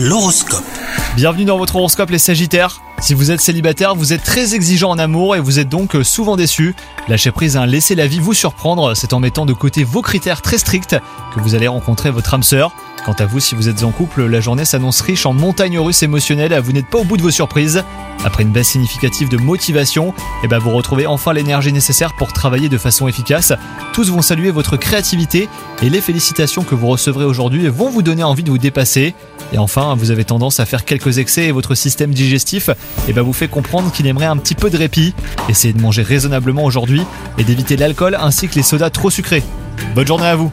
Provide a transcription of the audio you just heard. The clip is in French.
L'horoscope. Bienvenue dans votre horoscope les Sagittaires. Si vous êtes célibataire, vous êtes très exigeant en amour et vous êtes donc souvent déçu. Lâchez prise, hein, laissez la vie vous surprendre, c'est en mettant de côté vos critères très stricts que vous allez rencontrer votre âme sœur. Quant à vous, si vous êtes en couple, la journée s'annonce riche en montagnes russes émotionnelles, vous n'êtes pas au bout de vos surprises. Après une baisse significative de motivation, eh ben vous retrouvez enfin l'énergie nécessaire pour travailler de façon efficace. Tous vont saluer votre créativité et les félicitations que vous recevrez aujourd'hui vont vous donner envie de vous dépasser. Et enfin, vous avez tendance à faire quelques excès et votre système digestif eh ben vous fait comprendre qu'il aimerait un petit peu de répit. Essayez de manger raisonnablement aujourd'hui et d'éviter l'alcool ainsi que les sodas trop sucrés. Bonne journée à vous